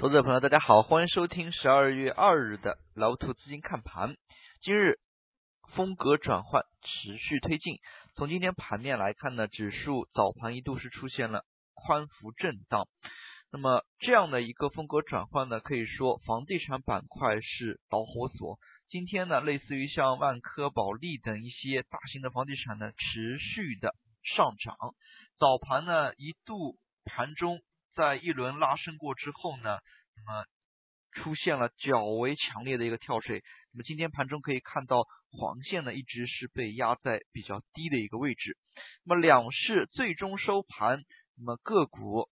投资者朋友，大家好，欢迎收听十二月二日的老土资金看盘。今日风格转换持续推进，从今天盘面来看呢，指数早盘一度是出现了宽幅震荡。那么这样的一个风格转换呢，可以说房地产板块是导火索。今天呢，类似于像万科、保利等一些大型的房地产呢，持续的上涨。早盘呢，一度盘中。在一轮拉升过之后呢，那么出现了较为强烈的一个跳水。那么今天盘中可以看到黄线呢一直是被压在比较低的一个位置。那么两市最终收盘，那么个股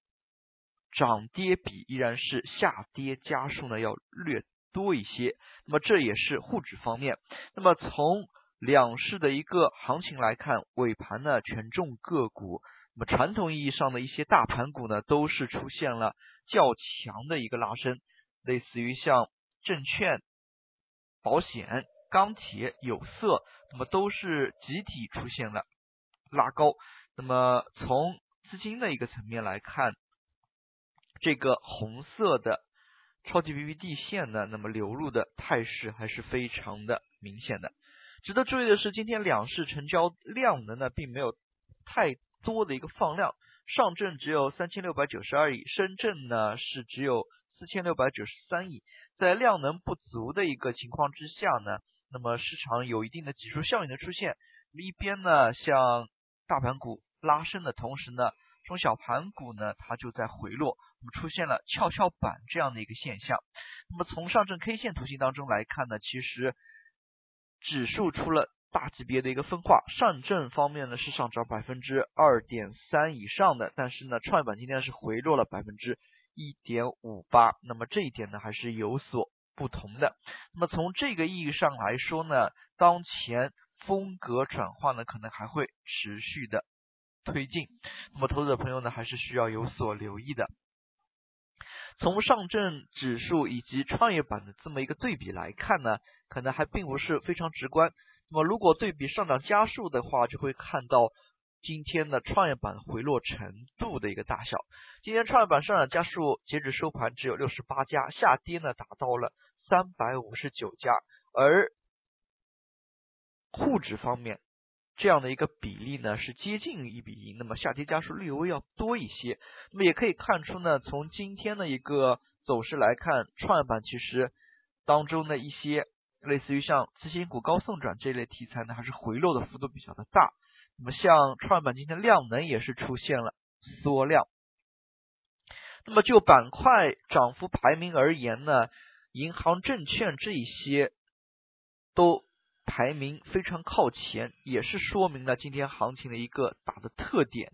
涨跌比依然是下跌家数呢要略多一些。那么这也是沪指方面。那么从两市的一个行情来看，尾盘呢权重个股。那么传统意义上的一些大盘股呢，都是出现了较强的一个拉升，类似于像证券、保险、钢铁、有色，那么都是集体出现了拉高。那么从资金的一个层面来看，这个红色的超级 BBD 线呢，那么流入的态势还是非常的明显的。值得注意的是，今天两市成交量能呢，并没有太。多的一个放量，上证只有三千六百九十二亿，深圳呢是只有四千六百九十三亿，在量能不足的一个情况之下呢，那么市场有一定的挤出效应的出现，一边呢像大盘股拉升的同时呢，中小盘股呢它就在回落，那么出现了跷跷板这样的一个现象。那么从上证 K 线图形当中来看呢，其实指数出了。大级别的一个分化，上证方面呢是上涨百分之二点三以上的，但是呢创业板今天是回落了百分之一点五八，那么这一点呢还是有所不同的。那么从这个意义上来说呢，当前风格转换呢可能还会持续的推进，那么投资者朋友呢还是需要有所留意的。从上证指数以及创业板的这么一个对比来看呢，可能还并不是非常直观。那么如果对比上涨家数的话，就会看到今天的创业板回落程度的一个大小。今天创业板上涨家数截止收盘只有六十八家，下跌呢达到了三百五十九家。而沪指方面，这样的一个比例呢是接近于一比一，那么下跌家数略微要多一些。那么也可以看出呢，从今天的一个走势来看，创业板其实当中的一些。类似于像次新股高送转这类题材呢，还是回落的幅度比较的大。那么像创业板今天量能也是出现了缩量。那么就板块涨幅排名而言呢，银行、证券这一些都排名非常靠前，也是说明了今天行情的一个大的特点。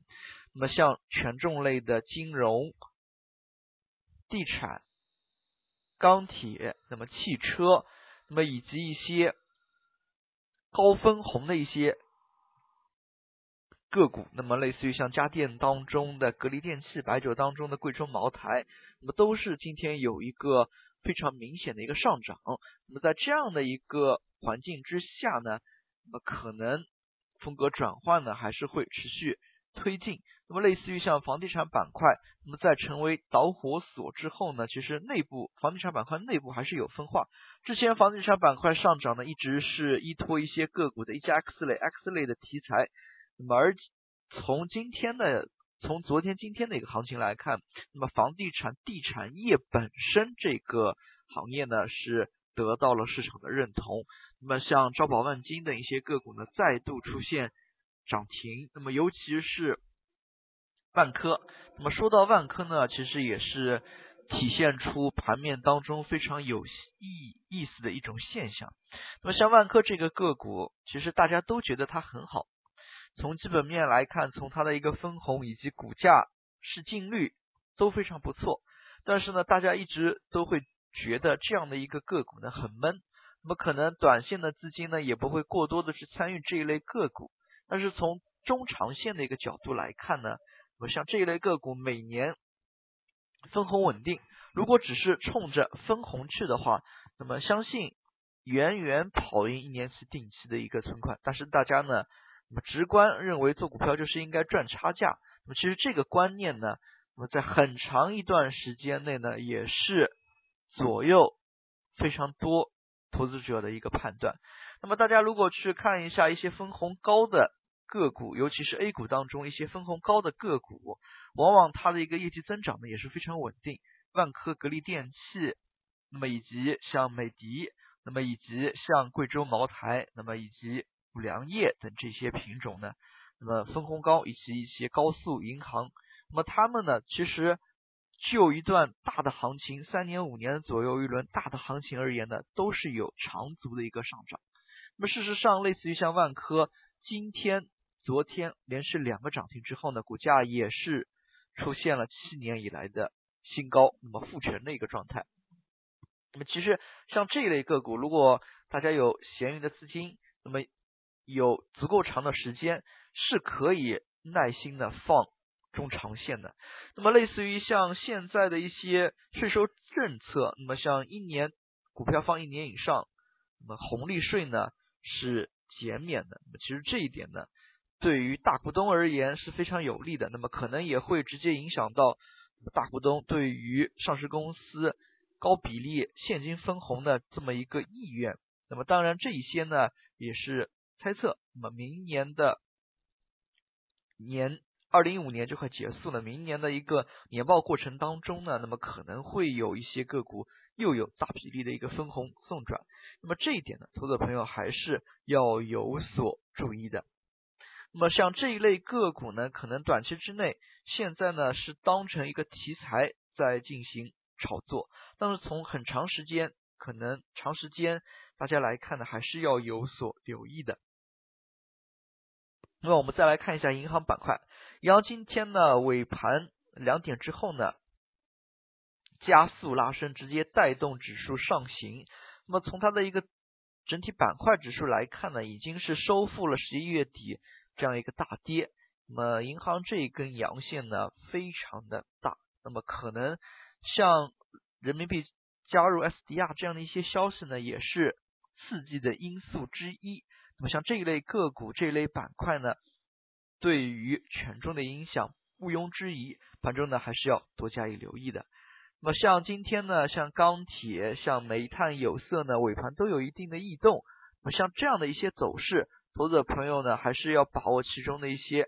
那么像权重类的金融、地产、钢铁，那么汽车。那么以及一些高分红的一些个股，那么类似于像家电当中的格力电器、白酒当中的贵州茅台，那么都是今天有一个非常明显的一个上涨。那么在这样的一个环境之下呢，那么可能风格转换呢还是会持续。推进，那么类似于像房地产板块，那么在成为导火索之后呢，其实内部房地产板块内部还是有分化。之前房地产板块上涨呢，一直是依托一些个股的一加 X 类 X 类的题材。那么而从今天的从昨天今天的一个行情来看，那么房地产地产业本身这个行业呢是得到了市场的认同。那么像招宝万金等一些个股呢，再度出现。涨停，那么尤其是万科，那么说到万科呢，其实也是体现出盘面当中非常有意意思的一种现象。那么像万科这个个股，其实大家都觉得它很好，从基本面来看，从它的一个分红以及股价市净率都非常不错。但是呢，大家一直都会觉得这样的一个个股呢很闷，那么可能短线的资金呢也不会过多的去参与这一类个股。但是从中长线的一个角度来看呢，那么像这一类个股每年分红稳定，如果只是冲着分红去的话，那么相信远远跑赢一年期定期的一个存款。但是大家呢，那么直观认为做股票就是应该赚差价，那么其实这个观念呢，那么在很长一段时间内呢，也是左右非常多投资者的一个判断。那么大家如果去看一下一些分红高的个股，尤其是 A 股当中一些分红高的个股，往往它的一个业绩增长呢也是非常稳定。万科、格力电器，那么以及像美的，那么以及像贵州茅台，那么以及五粮液等这些品种呢，那么分红高以及一些高速银行，那么它们呢，其实就一段大的行情，三年五年左右一轮大的行情而言呢，都是有长足的一个上涨。那么事实上，类似于像万科，今天、昨天连续两个涨停之后呢，股价也是出现了七年以来的新高，那么复权的一个状态。那么其实像这一类个股，如果大家有闲余的资金，那么有足够长的时间，是可以耐心的放中长线的。那么类似于像现在的一些税收政策，那么像一年股票放一年以上，那么红利税呢？是减免的，那么其实这一点呢，对于大股东而言是非常有利的。那么可能也会直接影响到大股东对于上市公司高比例现金分红的这么一个意愿。那么当然这一些呢也是猜测。那么明年的年二零一五年就快结束了，明年的一个年报过程当中呢，那么可能会有一些个股又有大比例的一个分红送转。那么这一点呢，投资者朋友还是要有所注意的。那么像这一类个股呢，可能短期之内现在呢是当成一个题材在进行炒作，但是从很长时间，可能长时间大家来看呢，还是要有所留意的。那么我们再来看一下银行板块，银行今天呢尾盘两点之后呢，加速拉升，直接带动指数上行。那么从它的一个整体板块指数来看呢，已经是收复了十一月底这样一个大跌。那么银行这一根阳线呢，非常的大。那么可能像人民币加入 SDR 这样的一些消息呢，也是刺激的因素之一。那么像这一类个股、这一类板块呢，对于权重的影响毋庸置疑，盘中呢还是要多加以留意的。那么像今天呢，像钢铁、像煤炭、有色呢，尾盘都有一定的异动。那么像这样的一些走势，投资者朋友呢，还是要把握其中的一些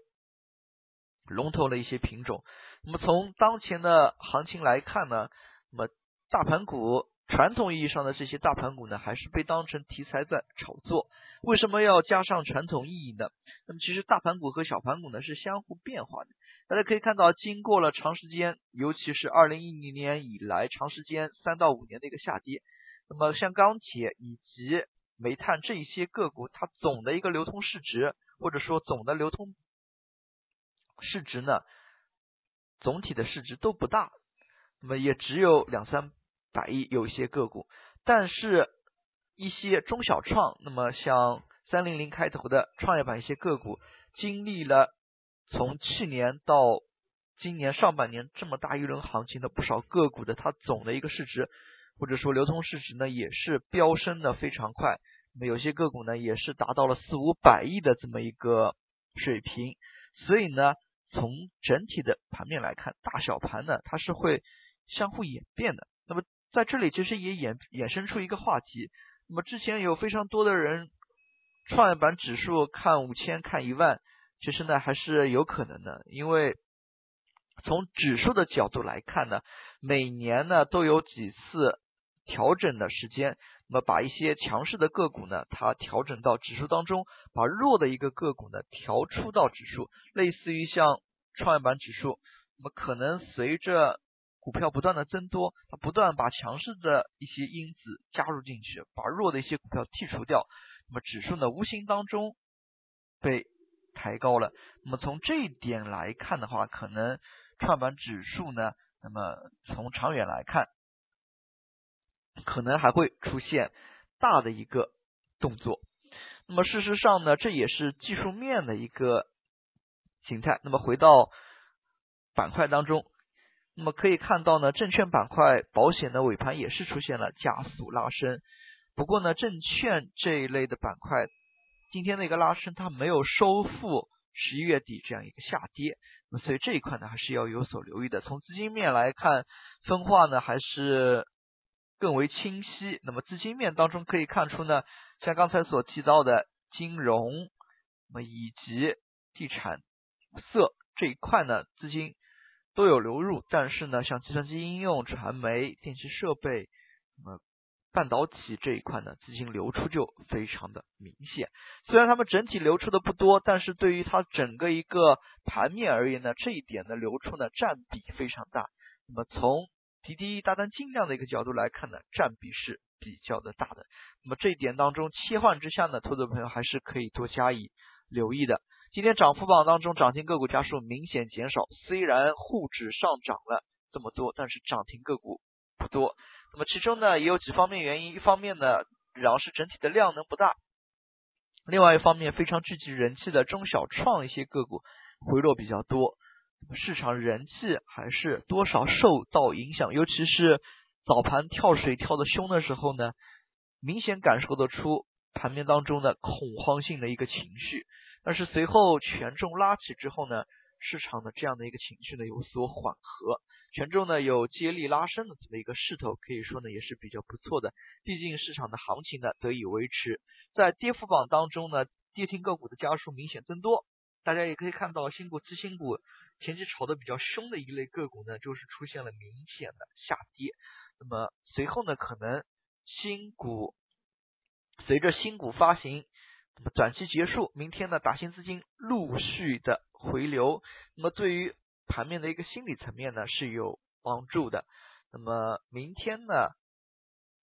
龙头的一些品种。那么从当前的行情来看呢，那么大盘股。传统意义上的这些大盘股呢，还是被当成题材在炒作。为什么要加上传统意义呢？那么其实大盘股和小盘股呢是相互变化的。大家可以看到，经过了长时间，尤其是二零一零年以来长时间三到五年的一个下跌，那么像钢铁以及煤炭这一些个股，它总的一个流通市值或者说总的流通市值呢，总体的市值都不大，那么也只有两三。百亿有一些个股，但是一些中小创，那么像三零零开头的创业板一些个股，经历了从去年到今年上半年这么大一轮行情的不少个股的，它总的一个市值或者说流通市值呢，也是飙升的非常快。那么有些个股呢，也是达到了四五百亿的这么一个水平。所以呢，从整体的盘面来看，大小盘呢，它是会相互演变的。那么在这里其实也衍衍生出一个话题，那么之前有非常多的人，创业板指数看五千看一万，其实呢还是有可能的，因为从指数的角度来看呢，每年呢都有几次调整的时间，那么把一些强势的个股呢，它调整到指数当中，把弱的一个个股呢调出到指数，类似于像创业板指数，那么可能随着。股票不断的增多，它不断把强势的一些因子加入进去，把弱的一些股票剔除掉，那么指数呢无形当中被抬高了。那么从这一点来看的话，可能创板指数呢，那么从长远来看，可能还会出现大的一个动作。那么事实上呢，这也是技术面的一个形态。那么回到板块当中。那么可以看到呢，证券板块、保险的尾盘也是出现了加速拉升。不过呢，证券这一类的板块今天的一个拉升，它没有收复十一月底这样一个下跌。那么所以这一块呢，还是要有所留意的。从资金面来看，分化呢还是更为清晰。那么资金面当中可以看出呢，像刚才所提到的金融，那么以及地产、色这一块呢，资金都有流入。但是呢，像计算机应用、传媒、电气设备，那么半导体这一块呢，资金流出就非常的明显。虽然他们整体流出的不多，但是对于它整个一个盘面而言呢，这一点的流出呢占比非常大。那么从滴滴大单净量的一个角度来看呢，占比是比较的大的。那么这一点当中切换之下呢，投资朋友还是可以多加以留意的。今天涨幅榜当中涨停个股家数明显减少，虽然沪指上涨了这么多，但是涨停个股不多。那么其中呢也有几方面原因，一方面呢主要是整体的量能不大，另外一方面非常聚集人气的中小创一些个股回落比较多，市场人气还是多少受到影响，尤其是早盘跳水跳的凶的时候呢，明显感受得出盘面当中的恐慌性的一个情绪，但是随后权重拉起之后呢，市场的这样的一个情绪呢有所缓和。权重呢有接力拉升的这么一个势头，可以说呢也是比较不错的。毕竟市场的行情呢得以维持，在跌幅榜当中呢，跌停个股的家数明显增多。大家也可以看到，新股、次新股前期炒的比较凶的一类个股呢，就是出现了明显的下跌。那么随后呢，可能新股随着新股发行，那么短期结束，明天呢，大型资金陆续的回流。那么对于盘面的一个心理层面呢是有帮助的，那么明天呢，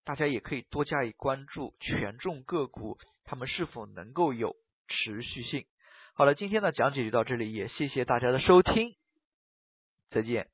大家也可以多加以关注权重个股，他们是否能够有持续性。好了，今天的讲解就到这里，也谢谢大家的收听，再见。